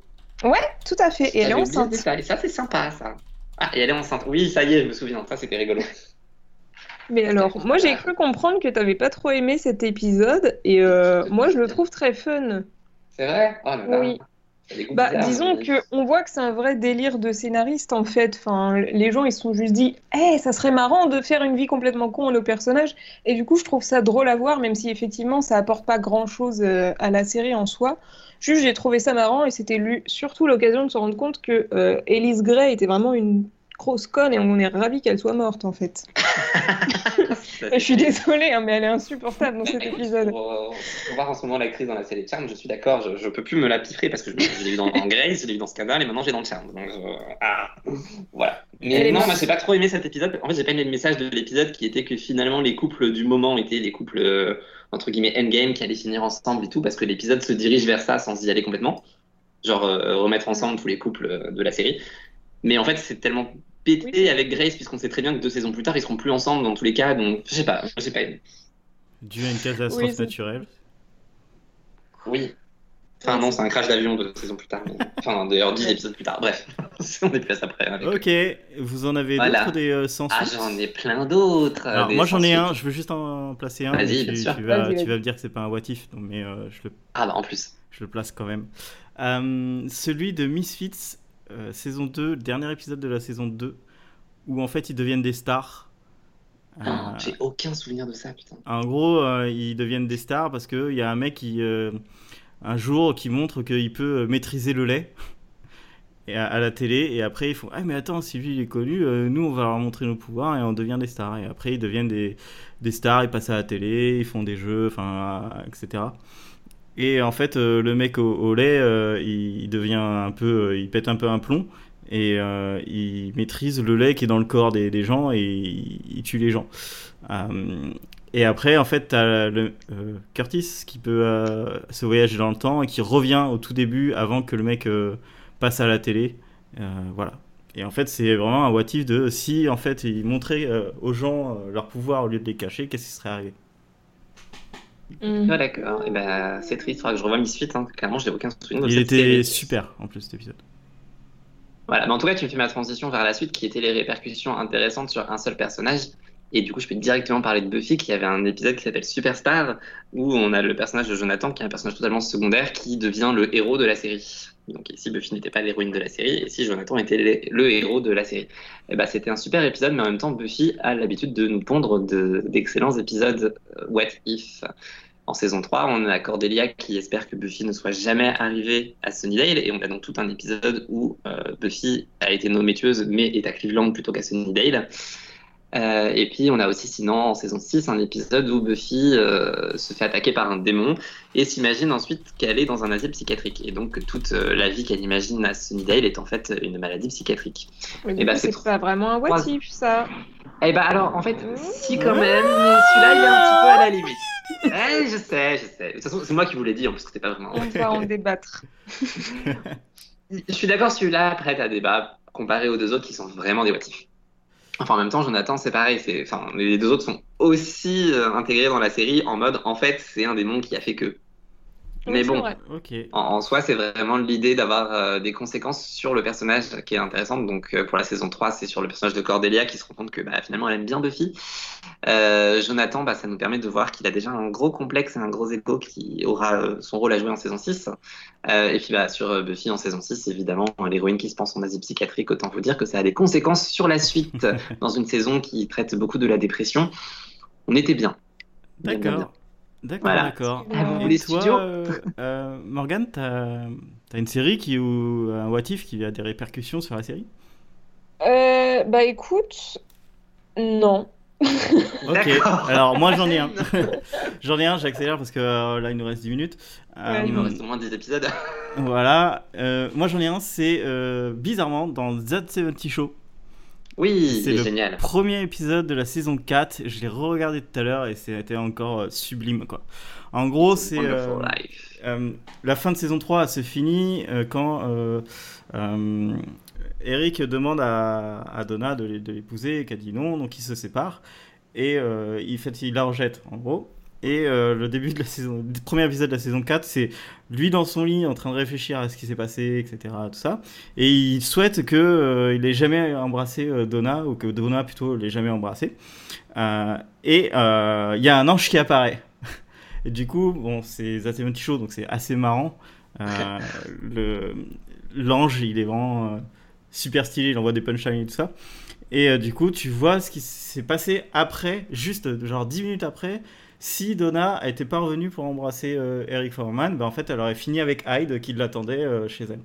Ouais, tout à fait. Et elle est enceinte. Et ça, c'est sympa, ça. Ah, et elle est enceinte. Oui, ça y est, je me souviens. Ça, c'était rigolo. Mais alors, moi, j'ai cru comprendre que t'avais pas trop aimé cet épisode. Et euh, moi, je le trouve très fun. C'est vrai? Oh là là. Oui. Bah, disons que on voit que c'est un vrai délire de scénariste en fait. Enfin, les gens ils se sont juste dit, eh, ça serait marrant de faire une vie complètement con à nos personnages. Et du coup, je trouve ça drôle à voir, même si effectivement ça apporte pas grand chose euh, à la série en soi. Juste, j'ai trouvé ça marrant et c'était surtout l'occasion de se rendre compte que euh, Elise Gray était vraiment une grosse conne et on est ravi qu'elle soit morte en fait. je suis désolée, hein, mais elle est insupportable dans cet épisode. On va voir en ce moment la crise dans la série Charm, je suis d'accord, je, je peux plus me la piffrer parce que je, l'ai vu dans, Grace, je l'ai vu dans Scandal et maintenant j'ai dans le Charm. Donc, euh, ah, voilà. Mais non, moi j'ai pas trop aimé cet épisode. En fait, j'ai pas aimé le message de l'épisode qui était que finalement les couples du moment étaient les couples euh, entre guillemets endgame qui allaient finir ensemble et tout parce que l'épisode se dirige vers ça sans y aller complètement. Genre euh, remettre ensemble tous les couples de la série. Mais en fait, c'est tellement pété avec Grace, puisqu'on sait très bien que deux saisons plus tard, ils seront plus ensemble dans tous les cas. Donc, je sais pas, je sais pas. Dû à une catastrophe naturelle. Oui. Enfin, non, c'est un crash d'avion deux saisons plus tard. mais- Enfin, d'ailleurs, dix épisodes plus tard. Bref, on est plus à ça près. avec- Ok, vous en avez Voilà. d'autres des euh, sans Ah, j'en ai plein d'autres. euh, Alors, moi j'en ai un, je veux juste en placer un. Vas-y, bien tu, sûr. tu vas, Vas-y, tu vas me dire que c'est pas un what if, donc, mais euh, je, le, Ah, bah en plus. je le place quand même. Euh, celui de Misfits, euh, saison 2, le dernier épisode de la saison 2, où en fait ils deviennent des stars. Euh, Ah, J'ai aucun souvenir de ça, putain. en gros, euh, ils deviennent des stars parce qu'il y a un mec qui, euh, un jour, qui montre qu'il peut euh, maîtriser le lait et à, la télé. Et après, ils font Ah, mais attends, si lui il est connu, euh, nous on va leur montrer nos pouvoirs et on devient des stars. Et après, ils deviennent des, des stars, ils passent à la télé, ils font des jeux, enfin, euh, etc. Et en fait, le mec au, lait, il, devient un peu. il pète un peu un plomb. Et il maîtrise le lait qui est dans le corps des, des gens et il tue les gens. Et après, en fait, t'as le euh, Curtis qui peut euh, se voyager dans le temps et qui revient au tout début avant que le mec euh, passe à la télé. Euh, voilà. Et en fait, c'est vraiment un what if de si en fait ils montraient euh, aux gens euh, leur pouvoir au lieu de les cacher, qu'est-ce qui serait arrivé. Ah, d'accord. Et ben, c'est triste. Il faudra que je revoie Misfit. Hein. Clairement, j'ai aucun souvenir de Il cette était série. super en plus cet épisode. Voilà, mais en tout cas, tu me fais ma transition vers la suite qui était les répercussions intéressantes sur un seul personnage. Et du coup, je peux directement parler de Buffy, qui avait un épisode qui s'appelle Superstar, où on a le personnage de Jonathan, qui est un personnage totalement secondaire, qui devient le héros de la série. Donc ici, Buffy n'était pas l'héroïne de la série, et ici, Jonathan était le, héros de la série? Et bah, c'était un super épisode, mais en même temps, Buffy a l'habitude de nous pondre de- d'excellents épisodes euh, What If. En saison 3, on a Cordelia qui espère que Buffy ne soit jamais arrivée à Sunnydale, et on a donc tout un épisode où euh, Buffy a été nommée tueuse, mais est à Cleveland plutôt qu'à Sunnydale. Euh, et puis on a aussi sinon en saison 6 un épisode où Buffy euh, se fait attaquer par un démon et s'imagine ensuite qu'elle est dans un asile psychiatrique et donc que toute euh, la vie qu'elle imagine à Sunnydale est en fait une maladie psychiatrique. Mais du Eh bah, c'est trop- pas vraiment un what if, ça. Eh ben alors en fait Mmh. si quand même, celui-là il est un petit peu à la limite. Eh je sais, je sais. De toute façon c'est moi qui vous l'ai dit en plus c'était pas vraiment. On va en débattre. Je suis d'accord, celui-là prête à débat comparé aux deux autres qui sont vraiment des what if. Enfin, en même temps, Jonathan, c'est pareil. Enfin, les deux autres sont aussi euh, intégrés dans la série en mode, en fait, c'est un démon qui a fait que. Mais bon, vrai. Ok. en, en soi, c'est vraiment l'idée d'avoir euh, des conséquences sur le personnage qui est intéressante. Donc, euh, pour la saison 3, c'est sur le personnage de Cordelia qui se rend compte que bah, finalement, elle aime bien Buffy. Euh, Jonathan, bah, ça nous permet de voir qu'il a déjà un gros complexe et un gros écho qui aura euh, son rôle à jouer en saison 6. Euh, et puis, bah, sur euh, Buffy en saison 6, évidemment, l'héroïne qui se pense en asile psychiatrique, autant vous dire que ça a des conséquences sur la suite dans une saison qui traite beaucoup de la dépression. On était bien. Bien, bien, D'accord. D'accord, Voilà. d'accord. À vous, Et les toi, studios. euh, euh, Morgane, t'as as une série qui ou un what if qui a des répercussions sur la série? Euh, bah écoute, non. Ok, D'accord. alors moi j'en ai un. j'en ai un, j'accélère parce que euh, là il nous reste 10 minutes. Ouais, Il me Euh, reste au moins 10 épisodes. voilà, Euh, moi j'en ai un, c'est euh, bizarrement dans That 70 Show. Oui, C'est c'est le génial. Premier épisode de la saison 4, je l'ai re-regardé tout à l'heure et c'était encore euh, sublime quoi. En gros, c'est euh, euh, la fin de saison 3 elle se finit euh, quand euh, Eric demande à, à Donna de, l'é- de l'épouser et qu'elle dit non, donc ils se séparent et il, fait, il la rejette en gros. Et euh, le début de la saison, du premier épisode de la saison 4, c'est lui dans son lit en train de réfléchir à ce qui s'est passé, etc. Tout ça. Et il souhaite que euh, il ait jamais embrassé euh, Donna ou que Donna plutôt l'ait jamais embrassé. Euh, et euh, il y a un ange qui apparaît. Et du coup, bon, c'est 70 Show, donc c'est assez marrant. Le l'ange, il est vraiment super stylé, il envoie des punchlines et tout ça. Et du coup, tu vois ce qui s'est passé après, juste genre 10 minutes après. Si Donna était pas revenue pour embrasser euh, Eric Foreman, ben en fait, elle aurait fini avec Hyde qui l'attendait euh, chez elle.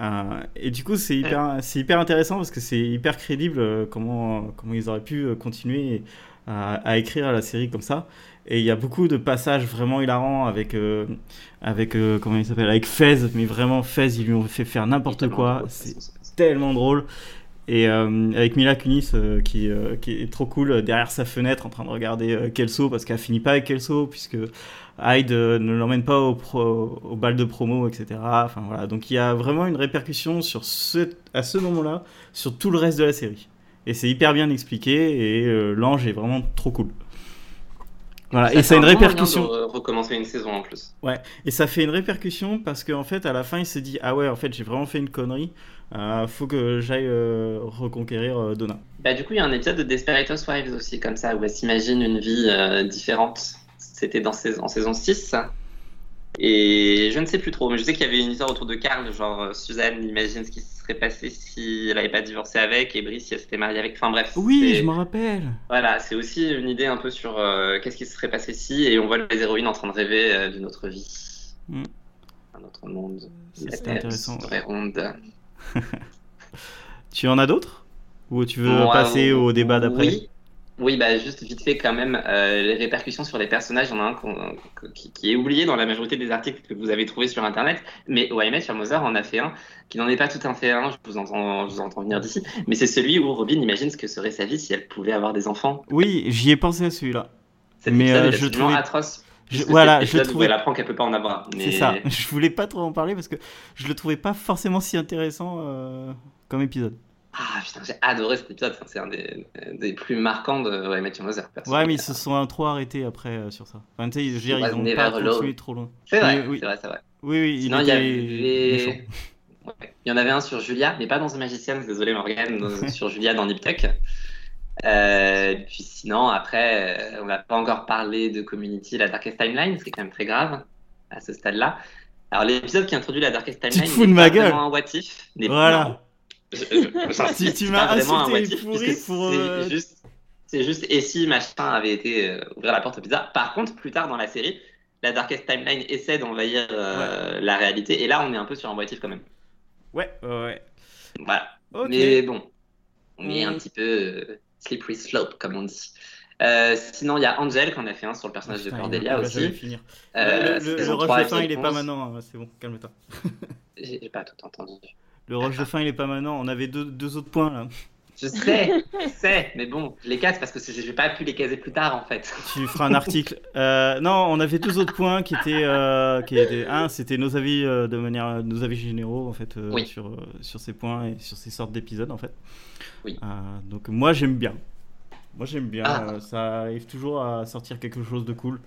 Euh, et du coup, c'est hyper, c'est hyper intéressant parce que c'est hyper crédible comment, comment ils auraient pu continuer à, à écrire la série comme ça. Et il y a beaucoup de passages vraiment hilarants avec, euh, avec euh, comment il s'appelle, avec Fez, mais vraiment Fez, ils lui ont fait faire n'importe quoi. C'est tellement drôle. Et euh, avec Mila Kunis euh, qui, euh, qui est trop cool derrière sa fenêtre en train de regarder Kelso parce qu'elle finit pas avec Kelso puisque Hyde ne l'emmène pas au, pro- bal de promo, etc. Enfin voilà, donc il y a vraiment une répercussion sur à ce moment-là sur tout le reste de la série. Et c'est hyper bien expliqué et l'ange est vraiment trop cool. Voilà, et ça a une un répercussion. de re- recommencer une saison en plus. Ouais, et ça fait une répercussion parce qu'en fait, à la fin, il se dit Ah ouais, en fait, j'ai vraiment fait une connerie. Euh, faut que j'aille euh, reconquérir euh, Donna. Bah, du coup, il y a un épisode de Desperate Housewives aussi, comme ça, où elle s'imagine une vie euh, différente. C'était dans saison, en saison 6. ça. Et je ne sais plus trop, mais je sais qu'il y avait une histoire autour de Carl, genre Suzanne imagine ce qui se serait passé si elle n'avait pas divorcé avec, et Brice si elle s'était mariée avec. Enfin bref. Oui, je m'en rappelle. Voilà, c'est aussi une idée un peu sur euh, qu'est-ce qui se serait passé si, et on voit les héroïnes en train de rêver euh, d'une autre vie. Mm. Un autre monde. C'est intéressant, serait ronde. Tu en as d'autres? Ou tu veux passer au débat d'après? Oui. Oui, bah juste vite fait quand même, euh, les répercussions sur les personnages, il y en a un qui, qui est oublié dans la majorité des articles que vous avez trouvés sur Internet, mais OMS sur Mozart en a fait un, qui n'en est pas tout un fait un, je vous entends, je vous entends venir d'ici, mais c'est celui où Robin imagine ce que serait sa vie si elle pouvait avoir des enfants. Oui, j'y ai pensé à celui-là. Mais, euh, je trouvais- atroce. Je- voilà, je le trouvais- elle apprend qu'elle peut pas en avoir. Mais... C'est ça. Je voulais pas trop en parler parce que je le trouvais pas forcément si intéressant euh, comme épisode. Ah putain, j'ai adoré cet épisode, c'est un des, des plus marquants de sur Mozart. perso. Ouais, mais ils se sont trop arrêtés après euh, sur ça. Enfin, tu sais, je veux dire, ils ont pas continué trop loin. C'est vrai, Oui, c'est vrai, c'est vrai. Oui, oui, Sinon, il il y avait... Ouais. Il y en avait un sur Julia, mais pas dans The Magicians, désolé Morgane, dans- sur Julia dans Nip Tuck. Euh, puis sinon, après, euh, on n'a pas encore parlé de Community, la Darkest Timeline, ce qui est quand même très grave à ce stade-là. Alors, l'épisode qui introduit la Darkest Timeline gueule. vraiment un what if. Voilà. Je- j'insiste, Tu- m'as insulté pourri pour, c'est euh, juste, c'est juste, et si machin avait été euh, ouvrir la porte au pizza. Par contre, plus tard dans la série, la Darkest Timeline essaie d'envahir euh, la réalité, et là, on est un peu sur un what if quand même. Ouais, ouais, ouais. Voilà. Ok. Mais bon, on est un Mm. petit peu euh, slippery slope, comme on dit. Euh, sinon, il y a Angel qu'on a fait un sur le personnage Putain, de Cordelia aussi. finir. Euh, le le, saison le rush 3, de fin, il est pas 11. maintenant. hein, C'est bon, calme-toi. J'ai pas tout entendu. Le rush de fin, il est pas maintenant. On avait deux, deux autres points là. Je sais, je sais, mais bon, je les casse parce que c'est- j'ai pas pu les caser plus tard en fait. Tu feras un article. Euh, non, on avait deux autres points qui étaient, euh, qui étaient un, c'était nos avis euh, de manière, nos avis généraux en fait euh, Oui. sur sur ces points et sur ces sortes d'épisodes en fait. Oui. Euh, donc moi j'aime bien. Moi j'aime bien. Ah. euh, ça arrive toujours à sortir quelque chose de cool.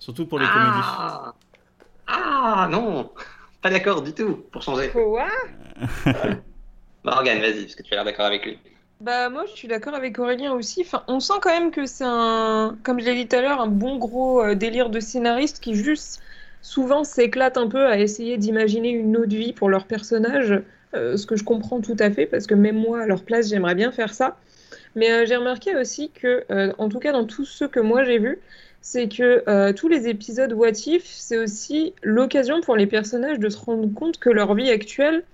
Surtout pour les comédies. ah, ah non, pas d'accord du tout, pour changer. Quoi? Morgane, vas-y, parce que tu as l'air d'accord avec lui. Bah moi je suis d'accord avec Aurélien aussi. Enfin, on sent quand même que c'est un, comme je l'ai dit tout à l'heure, un bon gros euh, délire de scénariste qui juste souvent s'éclate un peu à essayer d'imaginer une autre vie pour leur personnage. Euh, ce que je comprends tout à fait parce que même moi à leur place j'aimerais bien faire ça. Mais euh, j'ai remarqué aussi que, en tout cas dans tous ceux que moi j'ai vus, c'est que euh, tous les épisodes What If, c'est aussi l'occasion pour les personnages de se rendre compte que leur vie actuelle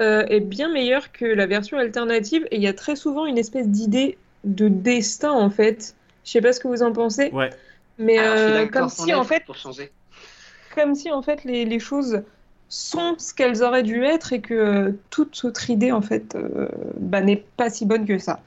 euh, est bien meilleure que la version alternative et il y a très souvent une espèce d'idée de destin en fait. Je sais pas ce que vous en pensez, Ouais. mais euh, comme si en fait, Pour changer. comme si en fait les, les choses sont ce qu'elles auraient dû être et que euh, toute autre idée en fait euh, bah, n'est pas si bonne que ça.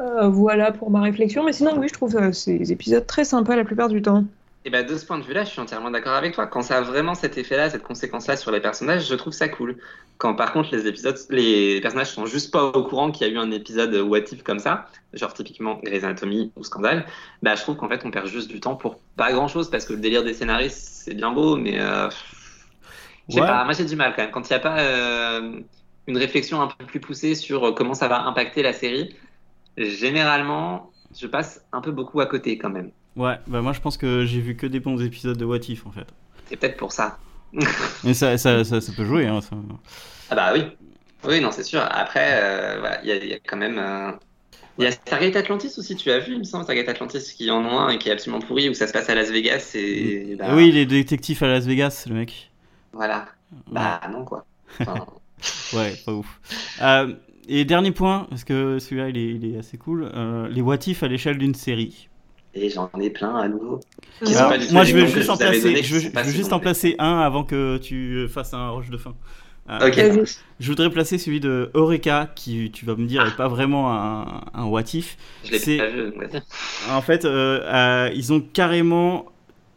Euh, voilà pour ma réflexion, mais sinon oui, je trouve euh, ces épisodes très sympas la plupart du temps. Et bah, de ce point de vue-là, je suis entièrement d'accord avec toi. Quand ça a vraiment cet effet-là, cette conséquence-là sur les personnages, je trouve ça cool. Quand par contre les épisodes, les personnages sont juste pas au courant qu'il y a eu un épisode what if comme ça, genre typiquement Grey's Anatomy ou Scandale, bah je trouve qu'en fait on perd juste du temps pour pas grand-chose parce que le délire des scénaristes c'est bien beau, mais euh, je sais Ouais. pas, moi j'ai du mal quand même. Quand il n'y a pas euh, une réflexion un peu plus poussée sur comment ça va impacter la série, généralement je passe un peu beaucoup à côté quand même. Ouais. Bah moi je pense que j'ai vu que des bons épisodes de What If en fait. C'est peut-être pour ça. Mais ça, ça, ça, ça peut jouer. Hein. Ah bah oui. Oui, non, c'est sûr. Après, euh, voilà, il y, a- y a quand même... euh, Il y a Stargate Atlantis aussi, tu as vu, il me semble, Stargate Atlantis, qui en ont un et qui est absolument pourri, où ça se passe à Las Vegas et... bah, Oui, les détectives à Las Vegas, le mec. Voilà. Bah non, quoi. Enfin, Ouais, pas ouf. Euh, et dernier point, parce que celui-là il est, il est assez cool, euh, les what if à l'échelle d'une série. et j'en ai plein à nouveau. Qui Alors, sont Alors, pas du tout moi je juste en placer, veux, je juste en placer un avant que tu fasses un rush de fin. Euh. Je voudrais placer celui de Eureka, qui tu vas me dire est pas vraiment un, un what if. Je pas vu. En fait, euh, euh, ils ont carrément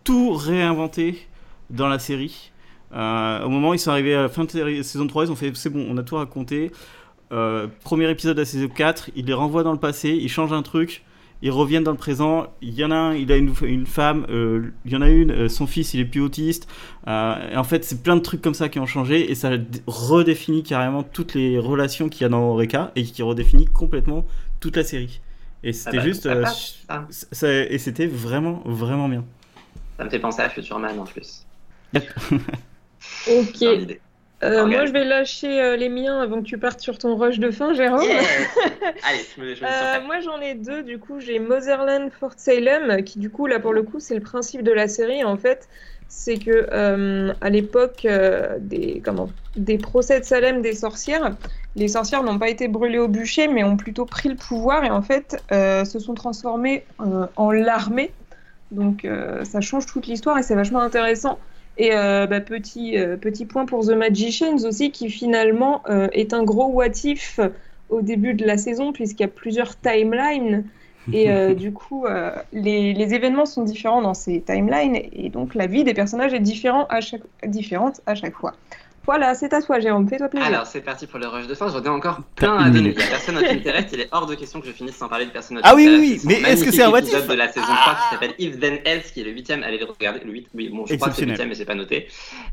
tout réinventé dans la série. Euh, au moment où ils sont arrivés à la fin de saison 3, ils ont fait c'est bon, on a tout raconté. Euh, premier épisode de la saison 4, ils les renvoient dans le passé, ils changent un truc ils reviennent dans le présent. Il y en a un, il a une, une femme, euh, il y en a une, euh, son fils, il est plus autiste. Euh, et en fait, c'est plein de trucs comme ça qui ont changé et ça redéfinit carrément toutes les relations qu'il y a dans Eureka et qui redéfinit complètement toute la série. Et c'était bah, juste. ça passe, ça. ça- et c'était vraiment, vraiment bien. Ça me fait penser à Futurman en plus. Ok. Euh. Moi, je vais lâcher euh, les miens avant que tu partes sur ton rush de fin, Jérôme. Allez, je me, je me Euh, moi j'en ai deux, du coup j'ai Motherland Fort Salem, qui du coup là pour le coup c'est le principe de la série en fait, c'est que à l'époque des, comment, des procès de Salem des sorcières, les sorcières n'ont pas été brûlées au bûcher mais ont plutôt pris le pouvoir et en fait se sont transformées en l'armée, donc ça change toute l'histoire et c'est vachement intéressant. Et euh, bah, petit, euh, petit point pour The Magicians aussi, qui finalement euh, est un gros what if au début de la saison, puisqu'il y a plusieurs timelines. Et euh, du coup, euh, les, les événements sont différents dans ces timelines, et donc la vie des personnages est différent à chaque, différente à chaque fois. Voilà, c'est à toi, Jérôme, fais-toi plaisir. Alors, c'est parti pour le rush de fin. J'en ai encore plein à donner. Il y a Person of Interest. Il est hors de question que je finisse sans parler de Person of Ah oui, oui, mais est-ce que c'est un what if épisode de la saison 3 qui s'appelle If Then Else, qui est le huitième. Allez le regarder. Le 8, oui, bon, je crois que c'est le Exceptionnel. huitième, mais j'ai pas noté.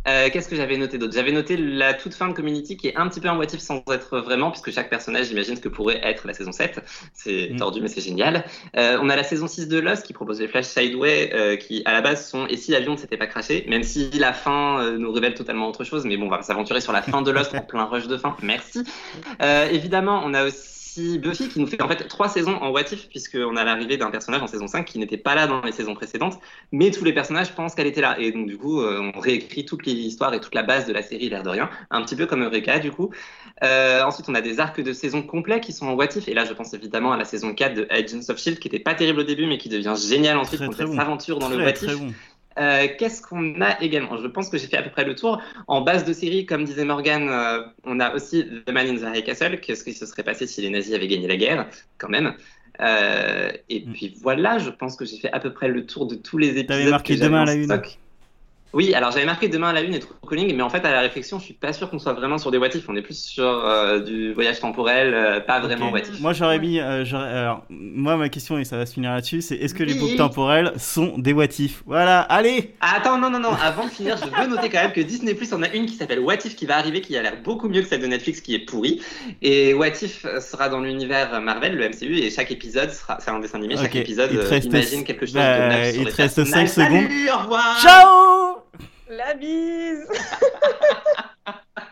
Euh, Qu'est-ce que j'avais noté d'autre? J'avais noté la toute fin de Community, qui est un petit peu un what if sans être vraiment, puisque chaque personnage imagine ce que pourrait être la saison 7. C'est Mm. tordu, mais c'est génial. Euh, on a la saison 6 de Lost, qui propose les Flash Sideway, euh, qui à la base sont Et si l'avion ne s'était pas craché Même si la fin euh, nous révèle totalement autre chose, mais bon, on va s'aventurer sur la fin de Lost en plein rush de fin. Merci. Euh, évidemment, on a aussi Buffy qui nous fait en fait trois saisons en what if, puisqu'on a l'arrivée d'un personnage en saison 5 qui n'était pas là dans les saisons précédentes, mais tous les personnages pensent qu'elle était là. Et donc, du coup, euh, on réécrit toute l'histoire et toute la base de la série, l'air de rien, un petit peu comme Eureka, du coup. Euh, ensuite, on a des arcs de saison complets qui sont en what if, et là, je pense évidemment à la saison 4 de Agents of Shield, qui était pas terrible au début, mais qui devient génial ensuite Très, quand très bon. s'aventure dans le très, what très if. bon. Euh, Qu'est-ce qu'on a également? Je pense que j'ai fait à peu près le tour. En base de série, comme disait Morgan, euh, on a aussi The Man in the High Castle. Qu'est-ce qui se serait passé si les nazis avaient gagné la guerre, quand même? Euh, Et Mm. puis voilà, je pense que j'ai fait à peu près le tour de tous les épisodes. T'avais marqué que demain à la une. stock. Oui, alors j'avais marqué demain à la une et True Calling, mais en fait à la réflexion, je suis pas sûr qu'on soit vraiment sur des what if. On est plus sur euh, du voyage temporel, euh, pas vraiment Ok. what if. Moi j'aurais mis. euh, alors, moi ma question, et ça va se finir là-dessus, c'est est-ce que les boucles temporelles sont des what if? Voilà, allez Ah, Attends, non, non, non, avant de finir, je veux noter quand même que Disney Plus en a une qui s'appelle What If qui va arriver, qui a l'air beaucoup mieux que celle de Netflix qui est pourrie. Et What If sera dans l'univers Marvel, le MCU, et chaque épisode sera, c'est un dessin animé, chaque épisode euh, imagine quelque chose bah, de neuf sur il te reste personnages. cinq secondes. Salut, au revoir Ciao la bise.